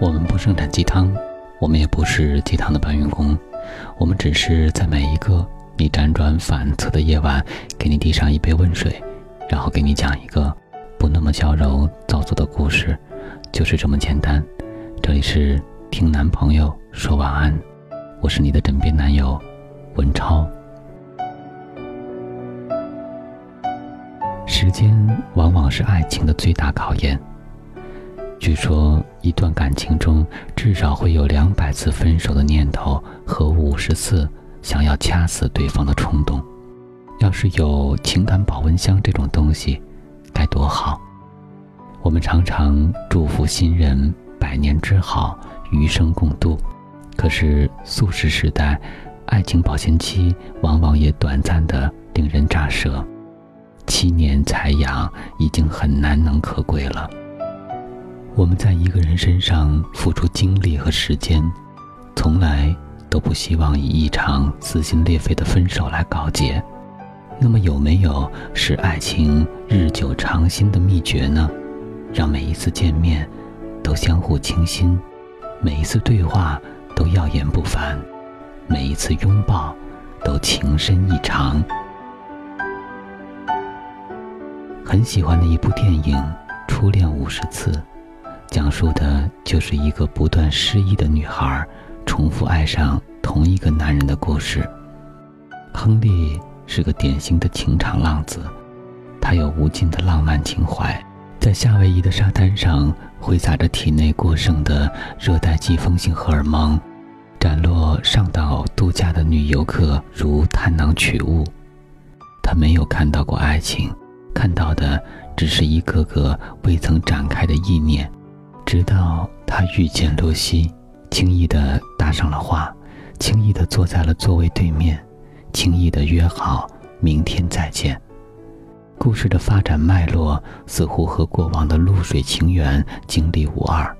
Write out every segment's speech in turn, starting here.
我们不生产鸡汤，我们也不是鸡汤的搬运工，我们只是在每一个你辗转反侧的夜晚，给你递上一杯温水，然后给你讲一个不那么娇柔造作的故事，就是这么简单。这里是听男朋友说晚安，我是你的枕边男友文超。时间往往是爱情的最大考验。据说，一段感情中至少会有两百次分手的念头和五十次想要掐死对方的冲动。要是有情感保温箱这种东西，该多好！我们常常祝福新人百年之好，余生共度。可是素食时代，爱情保鲜期往往也短暂的令人咋舌。七年才养已经很难能可贵了。我们在一个人身上付出精力和时间，从来都不希望以一场撕心裂肺的分手来告捷。那么有没有使爱情日久长新的秘诀呢？让每一次见面都相互倾心，每一次对话都耀眼不凡，每一次拥抱都情深意长。很喜欢的一部电影《初恋五十次》，讲述的就是一个不断失忆的女孩，重复爱上同一个男人的故事。亨利是个典型的情场浪子，他有无尽的浪漫情怀，在夏威夷的沙滩上挥洒着体内过剩的热带季风性荷尔蒙，展落上岛度假的女游客如探囊取物。他没有看到过爱情。看到的只是一个个未曾展开的意念，直到他遇见露西，轻易地搭上了话，轻易地坐在了座位对面，轻易地约好明天再见。故事的发展脉络似乎和过往的露水情缘经历无二。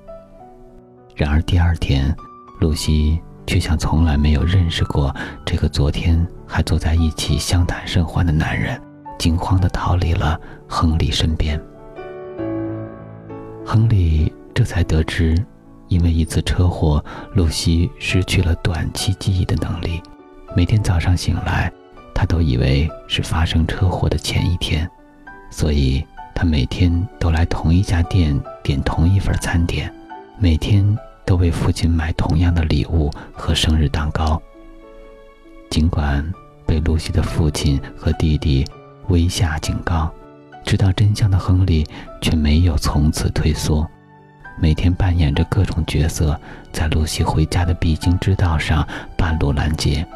然而第二天，露西却像从来没有认识过这个昨天还坐在一起相谈甚欢的男人。惊慌地逃离了亨利身边。亨利这才得知，因为一次车祸，露西失去了短期记忆的能力。每天早上醒来，他都以为是发生车祸的前一天，所以他每天都来同一家店点同一份餐点，每天都为父亲买同样的礼物和生日蛋糕。尽管被露西的父亲和弟弟。威吓警告，知道真相的亨利却没有从此退缩，每天扮演着各种角色，在露西回家的必经之道上半路拦截。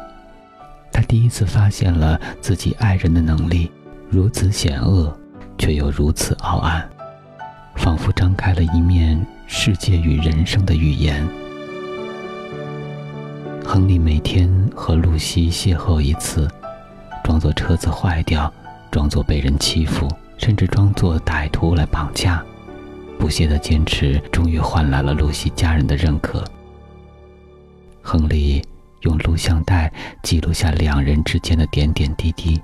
他第一次发现了自己爱人的能力，如此险恶，却又如此傲岸，仿佛张开了一面世界与人生的语言。亨利每天和露西邂逅一次，装作车子坏掉。装作被人欺负，甚至装作歹徒来绑架，不懈的坚持，终于换来了露西家人的认可。亨利用录像带记录下两人之间的点点滴滴，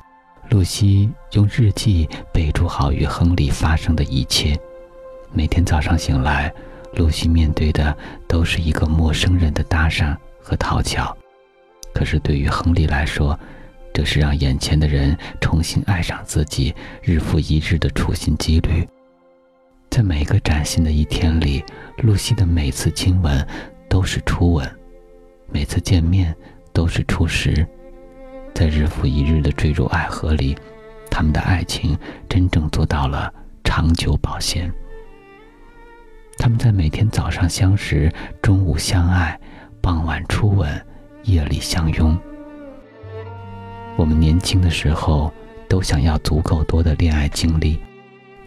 露西用日记备注好与亨利发生的一切。每天早上醒来，露西面对的都是一个陌生人的搭讪和讨巧，可是对于亨利来说，这是让眼前的人重新爱上自己，日复一日的处心积虑。在每个崭新的一天里，露西的每次亲吻都是初吻，每次见面都是初识。在日复一日的坠入爱河里，他们的爱情真正做到了长久保鲜。他们在每天早上相识，中午相爱，傍晚初吻，夜里相拥。我们年轻的时候，都想要足够多的恋爱经历，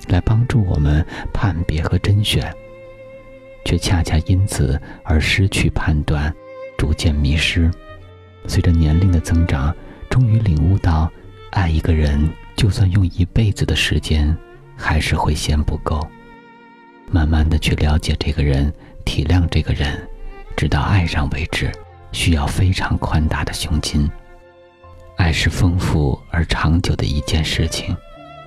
来帮助我们判别和甄选，却恰恰因此而失去判断，逐渐迷失。随着年龄的增长，终于领悟到，爱一个人，就算用一辈子的时间，还是会嫌不够。慢慢的去了解这个人，体谅这个人，直到爱上为止，需要非常宽大的胸襟。爱是丰富而长久的一件事情，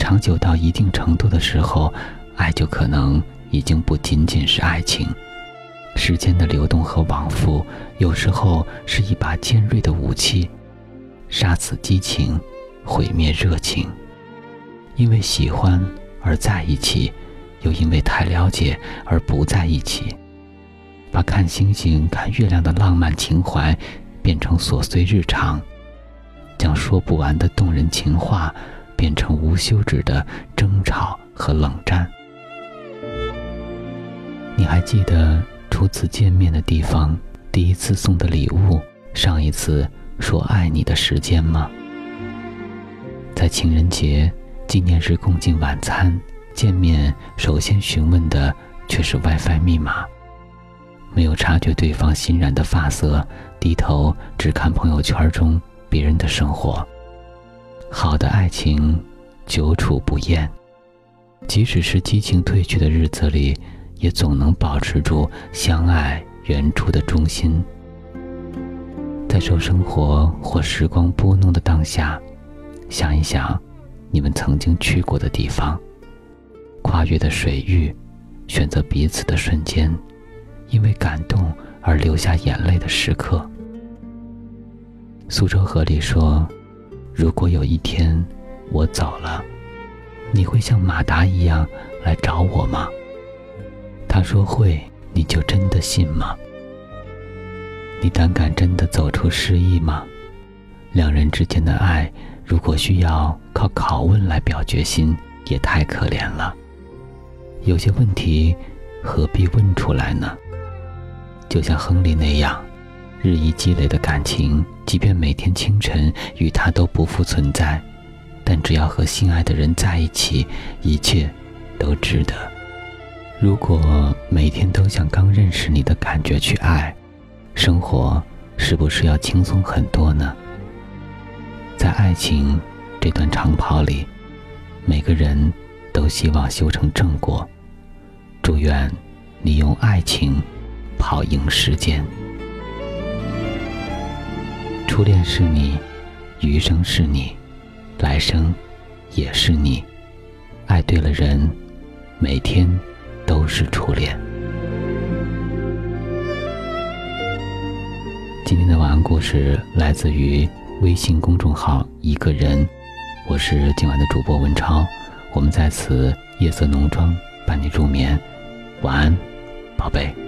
长久到一定程度的时候，爱就可能已经不仅仅是爱情。时间的流动和往复，有时候是一把尖锐的武器，杀死激情，毁灭热情。因为喜欢而在一起，又因为太了解而不在一起，把看星星、看月亮的浪漫情怀变成琐碎日常，将说不完的动人情话变成无休止的争吵和冷战。你还记得初次见面的地方，第一次送的礼物，上一次说爱你的时间吗？在情人节、纪念日共进晚餐，见面首先询问的却是 WiFi 密码，没有察觉对方欣然的发色，低头只看朋友圈中别人的生活。好的爱情，久处不厌，即使是激情褪去的日子里。也总能保持住相爱原初的中心，在受生活或时光拨弄的当下，想一想你们曾经去过的地方，跨越的水域，选择彼此的瞬间，因为感动而流下眼泪的时刻。苏州河里说：“如果有一天我走了，你会像马达一样来找我吗？”他说会，你就真的信吗？你胆敢真的走出失意吗？两人之间的爱，如果需要靠拷问来表决心，也太可怜了。有些问题，何必问出来呢？就像亨利那样，日益积累的感情，即便每天清晨与他都不复存在，但只要和心爱的人在一起，一切都值得。如果每天都像刚认识你的感觉去爱，生活是不是要轻松很多呢？在爱情这段长跑里，每个人都希望修成正果。祝愿你用爱情跑赢时间。初恋是你，余生是你，来生也是你。爱对了人，每天。都是初恋。今天的晚安故事来自于微信公众号“一个人”，我是今晚的主播文超，我们在此夜色浓妆伴你入眠，晚安，宝贝。